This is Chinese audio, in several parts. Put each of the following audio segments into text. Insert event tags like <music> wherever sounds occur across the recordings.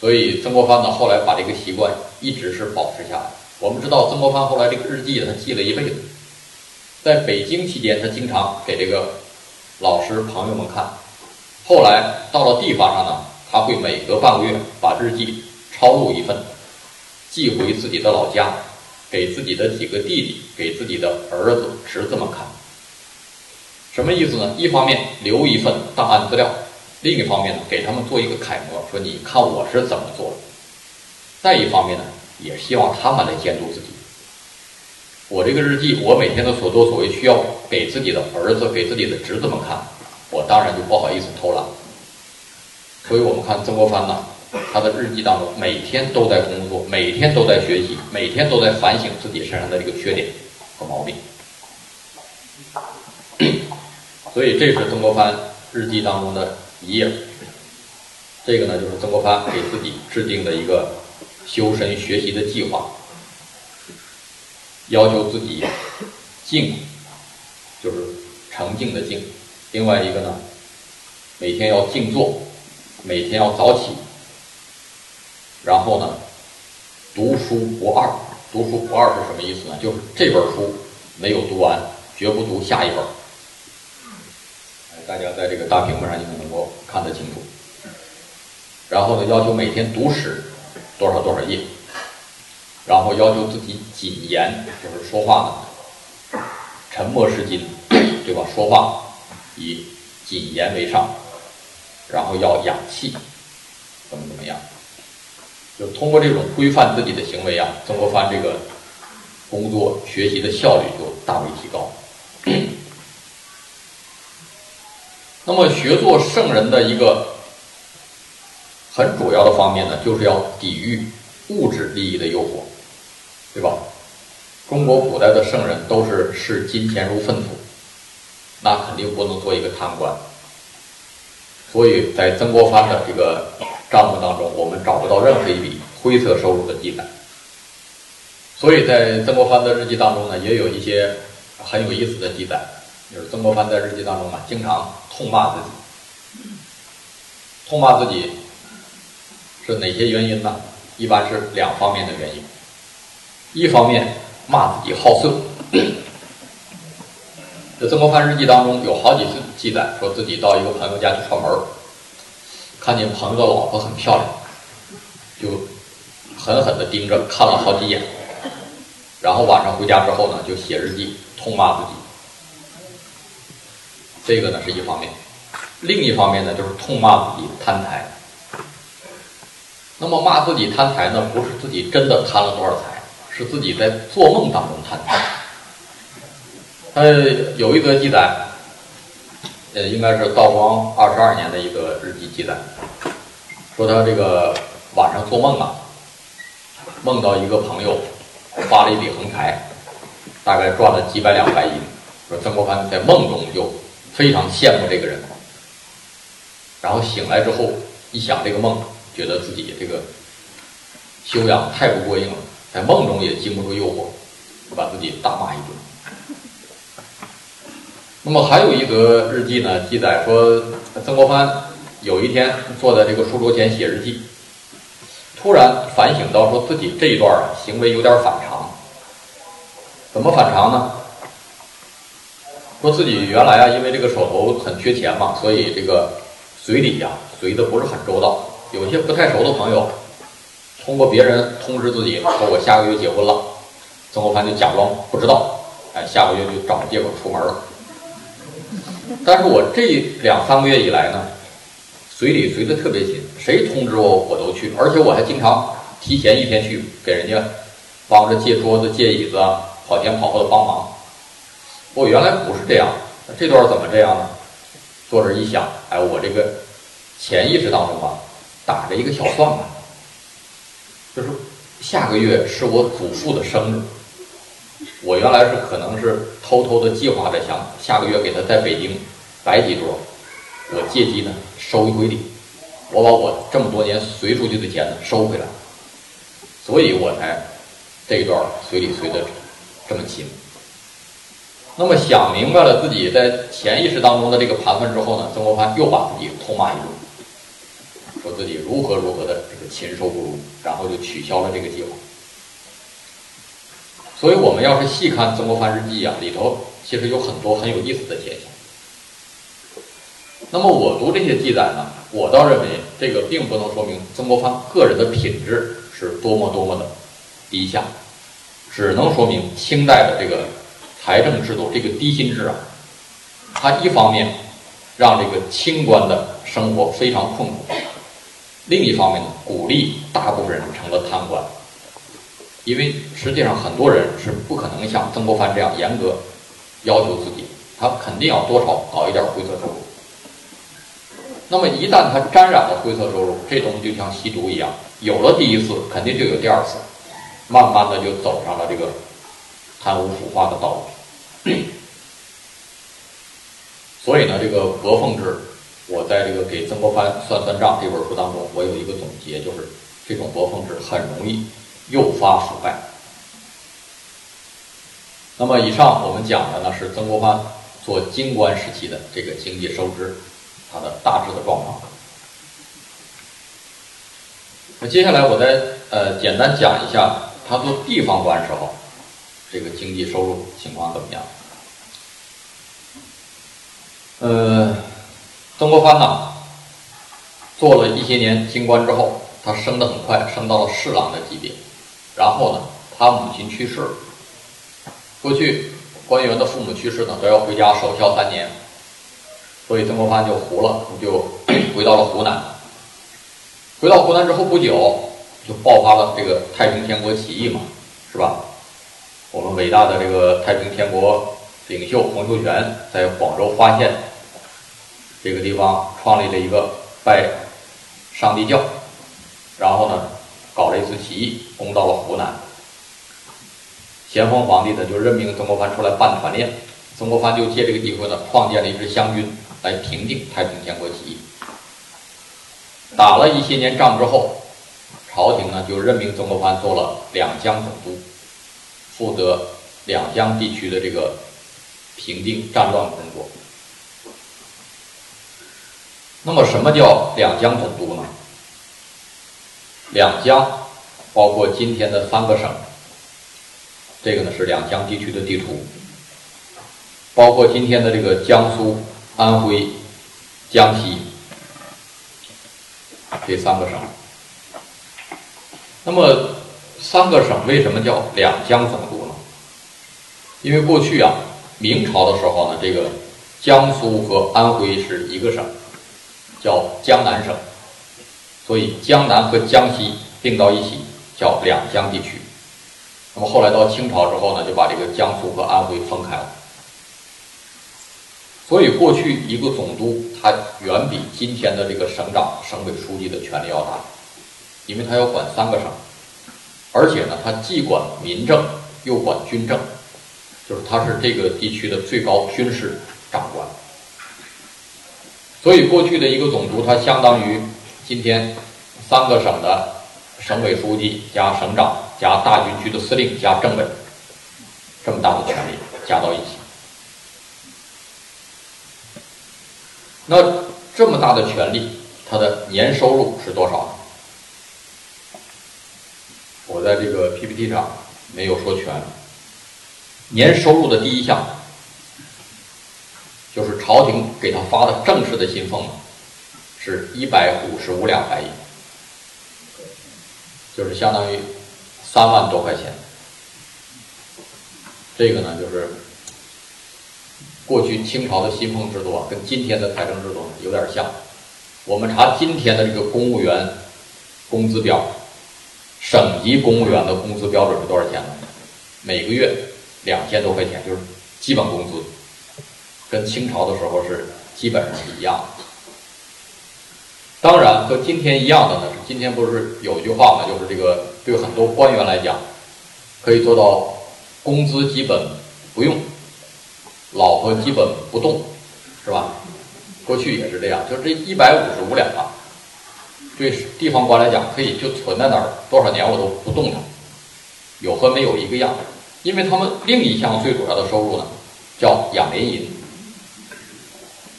所以曾国藩呢后来把这个习惯一直是保持下来。我们知道曾国藩后来这个日记他记了一辈子，在北京期间他经常给这个老师朋友们看，后来到了地方上呢，他会每隔半个月把日记抄录一份，寄回自己的老家，给自己的几个弟弟、给自己的儿子、侄子们看。什么意思呢？一方面留一份档案资料，另一方面呢给他们做一个楷模，说你看我是怎么做的。再一方面呢。也希望他们来监督自己。我这个日记，我每天的所作所为需要给自己的儿子、给自己的侄子们看，我当然就不好意思偷懒。所以我们看曾国藩呢，他的日记当中每天都在工作，每天都在学习，每天都在反省自己身上的这个缺点和毛病。所以这是曾国藩日记当中的一页。这个呢，就是曾国藩给自己制定的一个。修身学习的计划，要求自己静，就是沉静的静。另外一个呢，每天要静坐，每天要早起，然后呢，读书不二。读书不二是什么意思呢？就是这本书没有读完，绝不读下一本。大家在这个大屏幕上，你们能够看得清楚。然后呢，要求每天读史。多少多少页，然后要求自己谨言，就是说话呢，沉默是金，<coughs> 对吧？说话以谨言为上，然后要养气，怎么怎么样？就通过这种规范自己的行为啊，曾国藩这个工作学习的效率就大为提高。那么学做圣人的一个。很主要的方面呢，就是要抵御物质利益的诱惑，对吧？中国古代的圣人都是视金钱如粪土，那肯定不能做一个贪官。所以在曾国藩的这个账目当中，我们找不到任何一笔灰色收入的记载。所以在曾国藩的日记当中呢，也有一些很有意思的记载，就是曾国藩在日记当中啊，经常痛骂自己，痛骂自己。是哪些原因呢？一般是两方面的原因。一方面骂自己好色，<coughs> 在曾国藩日记当中有好几次记载，说自己到一个朋友家去串门看见朋友的老婆很漂亮，就狠狠地盯着看了好几眼，然后晚上回家之后呢，就写日记痛骂自己。这个呢是一方面，另一方面呢就是痛骂自己贪财。那么骂自己贪财呢？不是自己真的贪了多少财，是自己在做梦当中贪财。呃，有一则记载，呃，应该是道光二十二年的一个日记记载，说他这个晚上做梦啊，梦到一个朋友发了一笔横财，大概赚了几百两白银。说曾国藩在梦中就非常羡慕这个人，然后醒来之后一想这个梦。觉得自己这个修养太不过硬了，在梦中也经不住诱惑，把自己大骂一顿。那么还有一则日记呢，记载说曾国藩有一天坐在这个书桌前写日记，突然反省到说自己这一段行为有点反常。怎么反常呢？说自己原来啊因为这个手头很缺钱嘛，所以这个随礼呀随的不是很周到。有些不太熟的朋友，通过别人通知自己说我下个月结婚了，曾国藩就假装不知道，哎，下个月就找借口出门了。但是我这两三个月以来呢，随礼随的特别勤，谁通知我我都去，而且我还经常提前一天去给人家帮着借桌子、借椅子，跑前跑后的帮忙。我原来不是这样，那这段怎么这样呢？坐这一想，哎，我这个潜意识当中啊。打着一个小算盘，就是下个月是我祖父的生日，我原来是可能是偷偷的计划着想下个月给他在北京摆几桌，我借机呢收一回礼，我把我这么多年随出去的钱呢收回来，所以我才这一段随礼随的这么勤。那么想明白了自己在潜意识当中的这个盘算之后呢，曾国藩又把自己痛骂一顿。说自己如何如何的这个禽兽不如，然后就取消了这个计划。所以我们要是细看曾国藩日记啊，里头其实有很多很有意思的现象。那么我读这些记载呢，我倒认为这个并不能说明曾国藩个人的品质是多么多么的低下，只能说明清代的这个财政制度这个低薪制啊，它一方面让这个清官的生活非常困苦，另一方面呢，鼓励大部分人成了贪官，因为实际上很多人是不可能像曾国藩这样严格要求自己，他肯定要多少搞一点灰色收入。那么一旦他沾染了灰色收入，这东西就像吸毒一样，有了第一次，肯定就有第二次，慢慢的就走上了这个贪污腐化的道路。所以呢，这个薄俸制，我在这个给曾国藩算算账这本书当中，我有一个总结，就是这种薄俸制很容易诱发腐败。那么以上我们讲的呢是曾国藩做京官时期的这个经济收支。它的大致的状况。那接下来我再呃简单讲一下他做地方官时候这个经济收入情况怎么样。呃，曾国藩呢做了一些年京官之后，他升得很快，升到了侍郎的级别。然后呢，他母亲去世了。过去官员的父母去世呢，都要回家守孝三年。所以曾国藩就糊了，就回到了湖南。回到湖南之后不久，就爆发了这个太平天国起义嘛，是吧？我们伟大的这个太平天国领袖洪秀全在广州发现这个地方创立了一个拜上帝教，然后呢，搞了一次起义，攻到了湖南。咸丰皇帝呢就任命曾国藩出来办团练，曾国藩就借这个机会呢创建了一支湘军。来平定太平天国起义，打了一些年仗之后，朝廷呢就任命曾国藩做了两江总督，负责两江地区的这个平定战乱工作。那么，什么叫两江总督呢？两江包括今天的三个省，这个呢是两江地区的地图，包括今天的这个江苏。安徽、江西这三个省，那么三个省为什么叫两江总督呢？因为过去啊，明朝的时候呢，这个江苏和安徽是一个省，叫江南省，所以江南和江西并到一起叫两江地区。那么后来到清朝之后呢，就把这个江苏和安徽分开了。所以，过去一个总督，他远比今天的这个省长、省委书记的权力要大，因为他要管三个省，而且呢，他既管民政，又管军政，就是他是这个地区的最高军事长官。所以，过去的一个总督，他相当于今天三个省的省委书记加省长加大军区的司令加政委，这么大的权力加到一起。那这么大的权力，他的年收入是多少呢？我在这个 PPT 上没有说全。年收入的第一项，就是朝廷给他发的正式的薪俸，是一百五十五两白银，就是相当于三万多块钱。这个呢，就是。过去清朝的薪俸制度啊，跟今天的财政制度有点像。我们查今天的这个公务员工资表，省级公务员的工资标准是多少钱呢？每个月两千多块钱，就是基本工资，跟清朝的时候是基本上是一样的。当然，和今天一样的呢，今天不是有一句话嘛，就是这个对很多官员来讲，可以做到工资基本不用。老婆基本不动，是吧？过去也是这样，就这一百五十五两啊，对地方官来讲，可以就存在那儿多少年我都不动它，有和没有一个样。因为他们另一项最主要的收入呢，叫养廉银，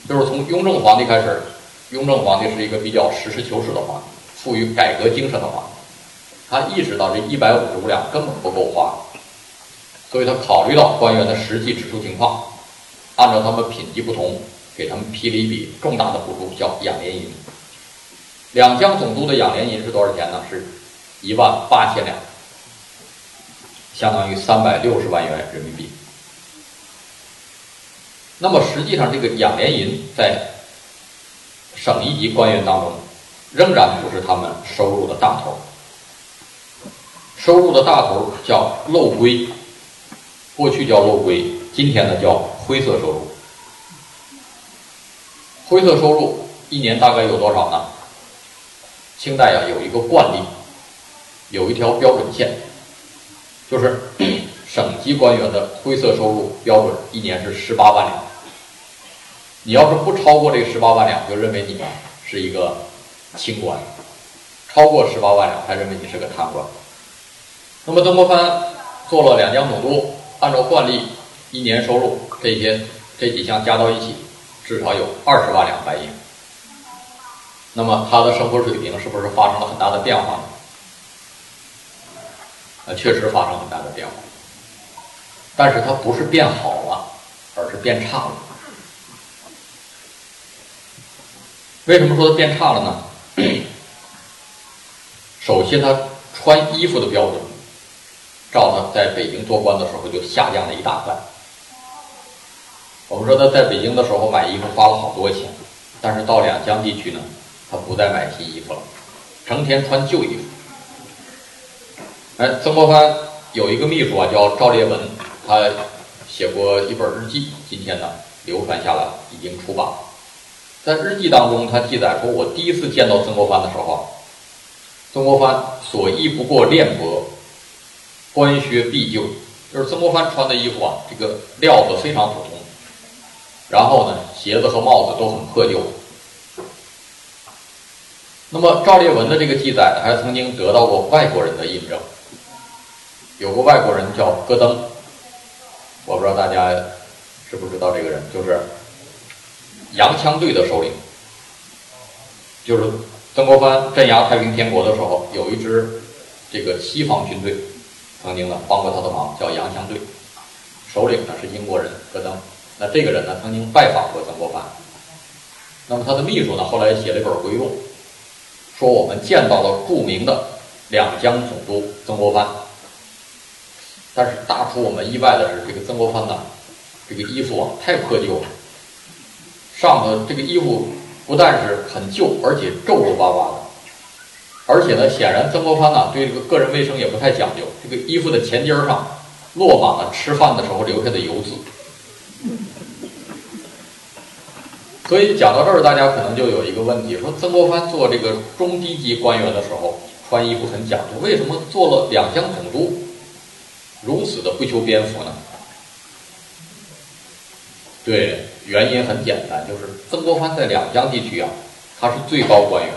就是从雍正皇帝开始，雍正皇帝是一个比较实事求是的皇帝，富于改革精神的皇帝。他意识到这一百五十五两根本不够花，所以他考虑到官员的实际支出情况，按照他们品级不同，给他们批了一笔重大的补助，叫养廉银。两江总督的养廉银是多少钱呢？是一万八千两，相当于三百六十万元人民币。那么实际上，这个养廉银在省一级官员当中，仍然不是他们收入的大头。收入的大头叫漏规，过去叫漏规，今天呢叫灰色收入。灰色收入一年大概有多少呢？清代啊有一个惯例，有一条标准线，就是 <clears throat> 省级官员的灰色收入标准一年是十八万两。你要是不超过这十八万两，就认为你是一个清官；超过十八万两，才认为你是个贪官。那么曾国藩做了两江总督，按照惯例，一年收入这些这几项加到一起，至少有二十万两白银。那么他的生活水平是不是发生了很大的变化呢？呃，确实发生很大的变化，但是它不是变好了，而是变差了。为什么说它变差了呢？<clears throat> 首先，他穿衣服的标准。照他在北京做官的时候就下降了一大半。我们说他在北京的时候买衣服花了好多钱，但是到两江地区呢，他不再买新衣服了，成天穿旧衣服。哎，曾国藩有一个秘书啊，叫赵烈文，他写过一本日记，今天呢流传下来，已经出版了。在日记当中，他记载说：“我第一次见到曾国藩的时候啊，曾国藩所衣不过练帛。”官靴必旧，就是曾国藩穿的衣服啊，这个料子非常普通，然后呢，鞋子和帽子都很破旧。那么赵烈文的这个记载呢还曾经得到过外国人的印证，有个外国人叫戈登，我不知道大家知不知道这个人，就是洋枪队的首领，就是曾国藩镇压太平天国的时候，有一支这个西方军队。曾经呢帮过他的忙，叫洋枪队，首领呢是英国人戈登。那这个人呢曾经拜访过曾国藩。那么他的秘书呢后来写了一本回忆录，说我们见到了著名的两江总督曾国藩。但是大出我们意外的是，这个曾国藩呢，这个衣服啊太破旧了，上头这个衣服不但是很旧，而且皱皱巴巴的。而且呢，显然曾国藩呢对这个个人卫生也不太讲究。这个衣服的前襟上落满了吃饭的时候留下的油渍。所以讲到这儿，大家可能就有一个问题：说曾国藩做这个中低级官员的时候穿衣服很讲究，为什么做了两江总督如此的不修边幅呢？对，原因很简单，就是曾国藩在两江地区啊，他是最高官员。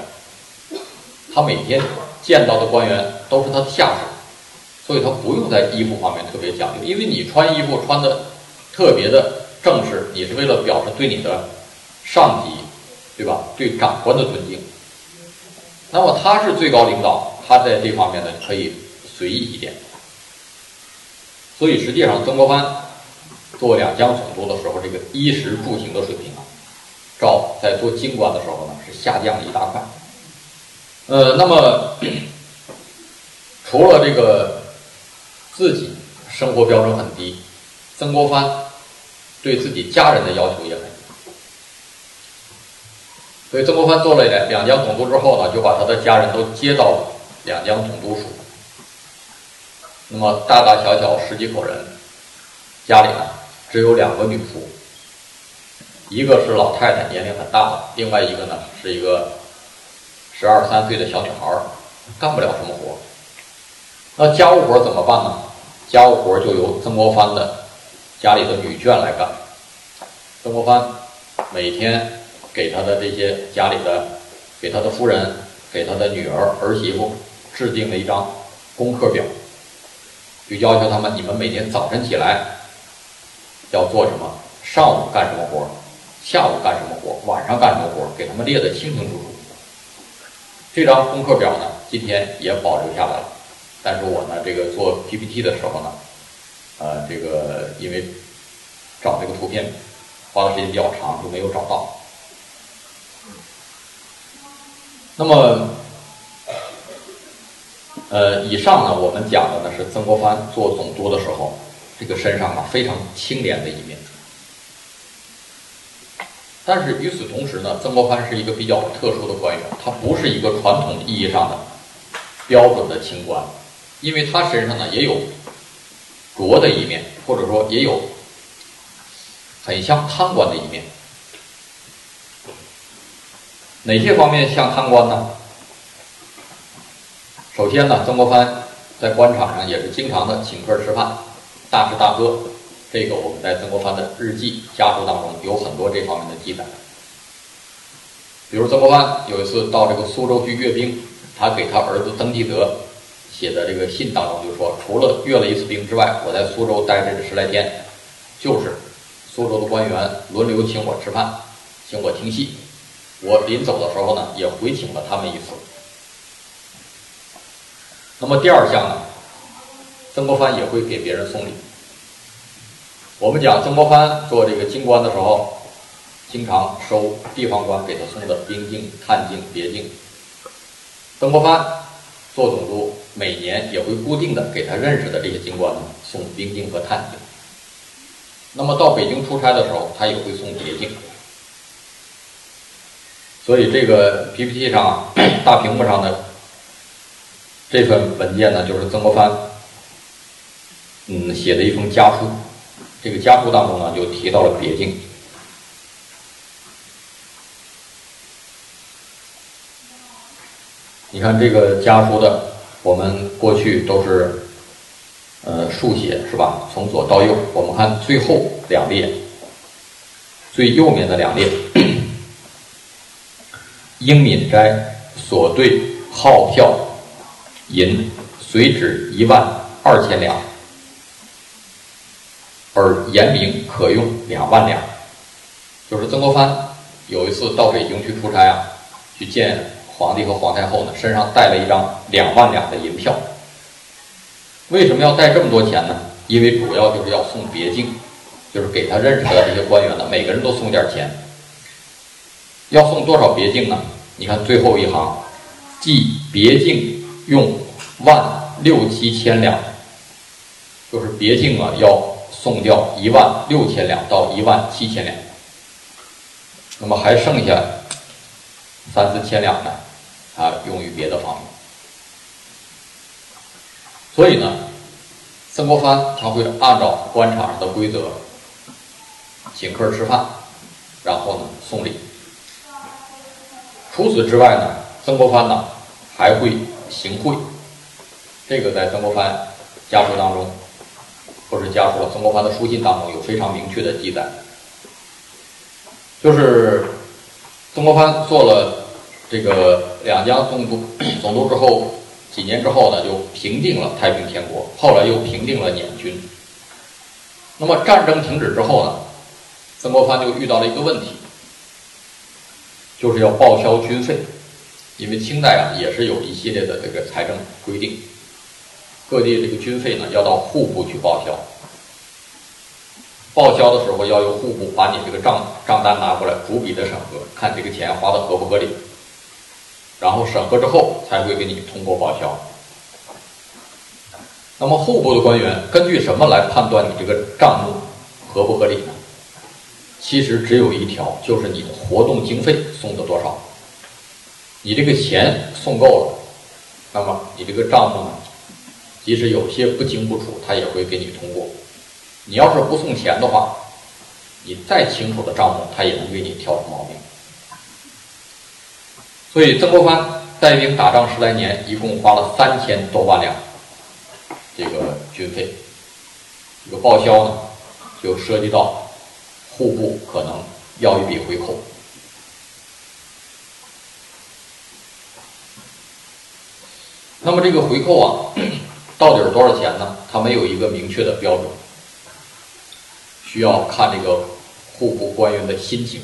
他每天见到的官员都是他的下属，所以他不用在衣服方面特别讲究。因为你穿衣服穿的特别的正式，你是为了表示对你的上级，对吧？对长官的尊敬。那么他是最高领导，他在这方面呢可以随意一点。所以实际上，曾国藩做两江总督的时候，这个衣食住行的水平啊，照在做京官的时候呢是下降了一大块。呃，那么除了这个自己生活标准很低，曾国藩对自己家人的要求也很低。所以曾国藩做了两两江总督之后呢，就把他的家人都接到两江总督署。那么大大小小十几口人，家里呢只有两个女仆，一个是老太太，年龄很大了，另外一个呢是一个。十二三岁的小女孩干不了什么活，那家务活怎么办呢？家务活就由曾国藩的家里的女眷来干。曾国藩每天给他的这些家里的，给他的夫人，给他的女儿儿媳妇制定了一张功课表，就要求他们：你们每天早晨起来要做什么，上午干什么活，下午干什么活，晚上干什么活，给他们列得清清楚楚。这张功课表呢，今天也保留下来了，但是我呢，这个做 PPT 的时候呢，呃，这个因为找这个图片花的时间比较长，就没有找到。那么，呃，以上呢，我们讲的呢是曾国藩做总督的时候，这个身上啊非常清廉的一面。但是与此同时呢，曾国藩是一个比较特殊的官员，他不是一个传统意义上的标准的清官，因为他身上呢也有拙的一面，或者说也有很像贪官的一面。哪些方面像贪官呢？首先呢，曾国藩在官场上也是经常的请客吃饭，大吃大喝。这个我们在曾国藩的日记家书当中有很多这方面的记载。比如曾国藩有一次到这个苏州去阅兵，他给他儿子曾纪泽写的这个信当中就说，除了阅了一次兵之外，我在苏州待这十来天，就是苏州的官员轮流请我吃饭，请我听戏。我临走的时候呢，也回请了他们一次。那么第二项呢，曾国藩也会给别人送礼。我们讲曾国藩做这个京官的时候，经常收地方官给他送的兵镜、探镜、别镜。曾国藩做总督，每年也会固定的给他认识的这些京官们送兵镜和探镜。那么到北京出差的时候，他也会送别镜。所以这个 PPT 上 <clears throat> 大屏幕上的这份文件呢，就是曾国藩嗯写的一封家书。这个家书当中呢，就提到了别境。你看这个家书的，我们过去都是呃竖写是吧？从左到右，我们看最后两列，最右面的两列，英敏斋所对号票银随纸一万二千两。而严明可用两万两，就是曾国藩有一次到北京去出差啊，去见皇帝和皇太后呢，身上带了一张两万两的银票。为什么要带这么多钱呢？因为主要就是要送别镜，就是给他认识的这些官员呢，每个人都送点钱。要送多少别镜呢？你看最后一行，即别镜用万六七千两，就是别镜啊要。送掉一万六千两到一万七千两，那么还剩下三四千两呢，啊，用于别的方面。所以呢，曾国藩他会按照官场上的规则，请客吃饭，然后呢送礼。除此之外呢，曾国藩呢还会行贿，这个在曾国藩家书当中。或是家书，曾国藩的书信当中有非常明确的记载，就是曾国藩做了这个两江总督总督之后，几年之后呢，就平定了太平天国，后来又平定了捻军。那么战争停止之后呢，曾国藩就遇到了一个问题，就是要报销军费，因为清代啊也是有一系列的这个财政规定。各地这个军费呢，要到户部去报销。报销的时候要由户部把你这个账账单拿过来，逐笔的审核，看这个钱花的合不合理。然后审核之后才会给你通过报销。那么户部的官员根据什么来判断你这个账目合不合理呢？其实只有一条，就是你的活动经费送的多少。你这个钱送够了，那么你这个账目呢？即使有些不清不楚，他也会给你通过。你要是不送钱的话，你再清楚的账目，他也能给你挑出毛病。所以曾国藩带兵打仗十来年，一共花了三千多万两这个军费。这个报销呢，就涉及到户部可能要一笔回扣。那么这个回扣啊。到底是多少钱呢？它没有一个明确的标准，需要看这个户部官员的心情。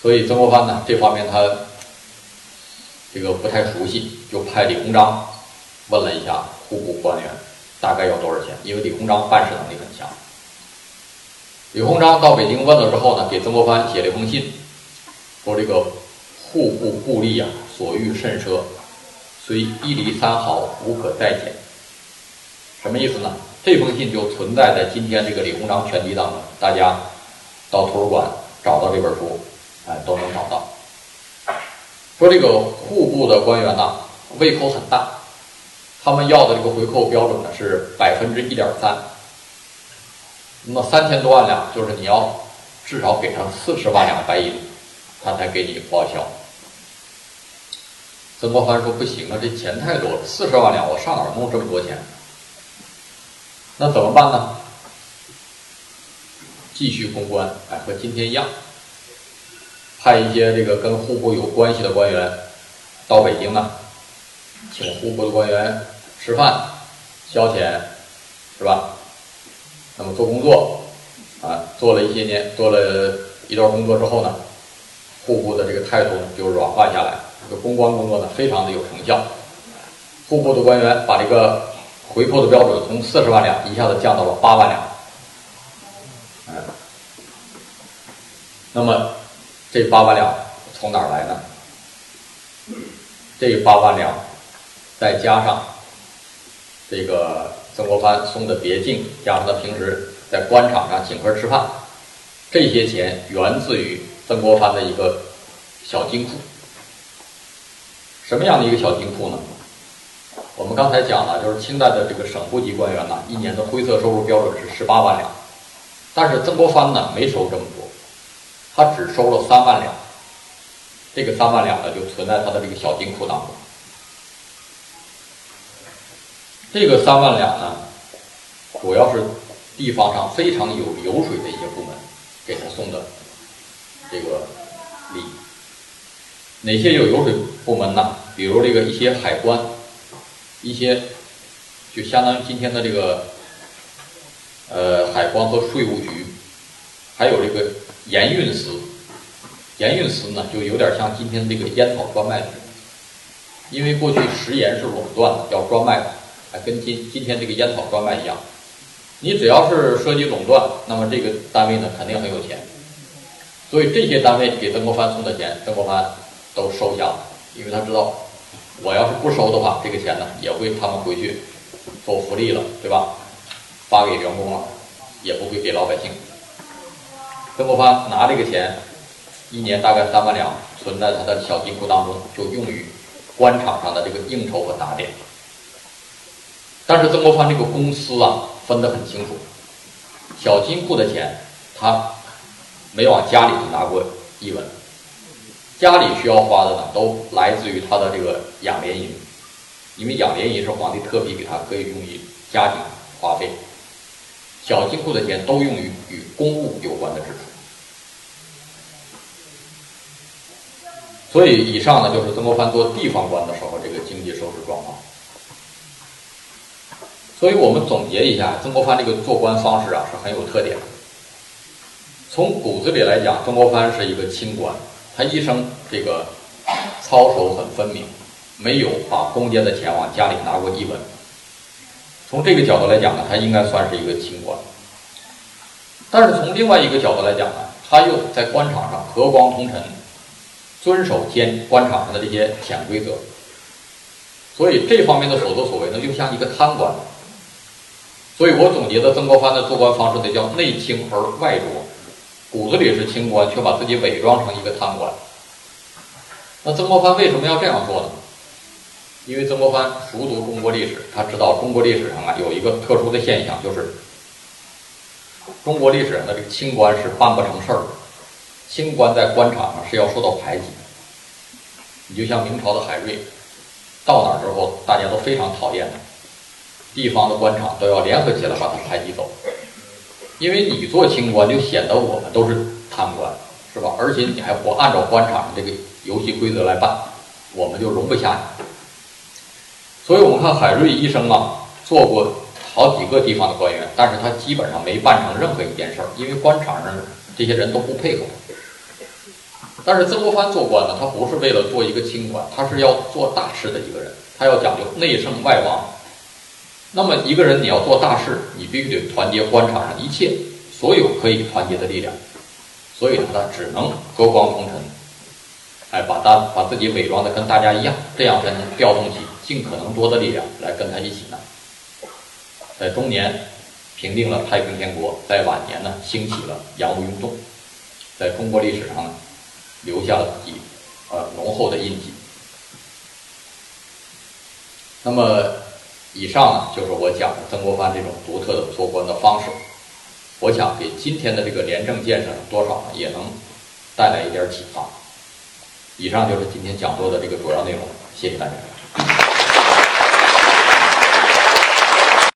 所以曾国藩呢这方面他这个不太熟悉，就派李鸿章问了一下户部官员，大概要多少钱？因为李鸿章办事能力很强。李鸿章到北京问了之后呢，给曾国藩写了一封信，说这个户部故吏啊，所欲甚奢，虽一厘三毫，无可再减。什么意思呢？这封信就存在在今天这个《李鸿章全集》当中，大家到图书馆找到这本书，哎，都能找到。说这个户部的官员呐，胃口很大，他们要的这个回扣标准呢是百分之一点三。那么三千多万两，就是你要至少给上四十万两白银，他才给你报销。曾国藩说：“不行啊，这钱太多了，四十万两，我上哪儿弄这么多钱？”那怎么办呢？继续公关，哎，和今天一样，派一些这个跟户部有关系的官员到北京呢，请户部的官员吃饭、消遣，是吧？那么做工作，啊，做了一些年，做了一段工作之后呢，户部的这个态度就软化下来，这个公关工作呢非常的有成效，户部的官员把这个。回扣的标准从四十万两一下子降到了八万两，嗯，那么这八万两从哪儿来呢？这八万两再加上这个曾国藩送的别镜，加上他平时在官场上请客吃饭，这些钱源自于曾国藩的一个小金库。什么样的一个小金库呢？我们刚才讲了，就是清代的这个省部级官员呢，一年的灰色收入标准是十八万两，但是曾国藩呢没收这么多，他只收了三万两。这个三万两呢，就存在他的这个小金库当中。这个三万两呢，主要是地方上非常有油水的一些部门给他送的这个礼。哪些有油水部门呢？比如这个一些海关。一些就相当于今天的这个呃海关和税务局，还有这个盐运司，盐运司呢就有点像今天这个烟草专卖局，因为过去食盐是垄断的，要专卖的，还跟今今天这个烟草专卖一样，你只要是涉及垄断，那么这个单位呢肯定很有钱，所以这些单位给曾国藩送的钱，曾国藩都收下了，因为他知道。我要是不收的话，这个钱呢也会他们回去做福利了，对吧？发给员工了，也不会给老百姓。曾国藩拿这个钱，一年大概三万两，存在他的小金库当中，就用于官场上的这个应酬和打点。但是曾国藩这个公司啊，分得很清楚，小金库的钱他没往家里拿过一文。家里需要花的呢，都来自于他的这个养廉银，因为养廉银是皇帝特批给他，可以用于家庭花费。小金库的钱都用于与公务有关的支出。所以，以上呢就是曾国藩做地方官的时候这个经济收支状况。所以我们总结一下，曾国藩这个做官方式啊是很有特点的。从骨子里来讲，曾国藩是一个清官。他一生这个操守很分明，没有把公家的钱往家里拿过一文。从这个角度来讲呢，他应该算是一个清官。但是从另外一个角度来讲呢，他又在官场上和光同尘，遵守监官场上的这些潜规则。所以这方面的所作所为呢，就像一个贪官。所以我总结的曾国藩的做官方式呢，叫内清而外浊。骨子里是清官，却把自己伪装成一个贪官。那曾国藩为什么要这样做呢？因为曾国藩熟读中国历史，他知道中国历史上啊有一个特殊的现象，就是中国历史上的这个清官是办不成事儿的。清官在官场上是要受到排挤的。你就像明朝的海瑞，到哪儿之后大家都非常讨厌他，地方的官场都要联合起来把他排挤走。因为你做清官，就显得我们都是贪官，是吧？而且你还不按照官场这个游戏规则来办，我们就容不下你。所以我们看海瑞医生啊，做过好几个地方的官员，但是他基本上没办成任何一件事儿，因为官场上这些人都不配合。但是曾国藩做官呢，他不是为了做一个清官，他是要做大事的一个人，他要讲究内圣外王。那么一个人你要做大事，你必须得团结官场上一切所有可以团结的力量，所以呢，他只能和光同尘，哎，把他把自己伪装的跟大家一样，这样才能调动起尽可能多的力量来跟他一起呢。在中年平定了太平天国，在晚年呢兴起了洋务运动，在中国历史上呢留下了自己呃浓厚的印记。那么。以上呢，就是我讲的曾国藩这种独特的做官的方式。我想给今天的这个廉政建设多少呢，也能带来一点启发。以上就是今天讲座的这个主要内容，谢谢大家。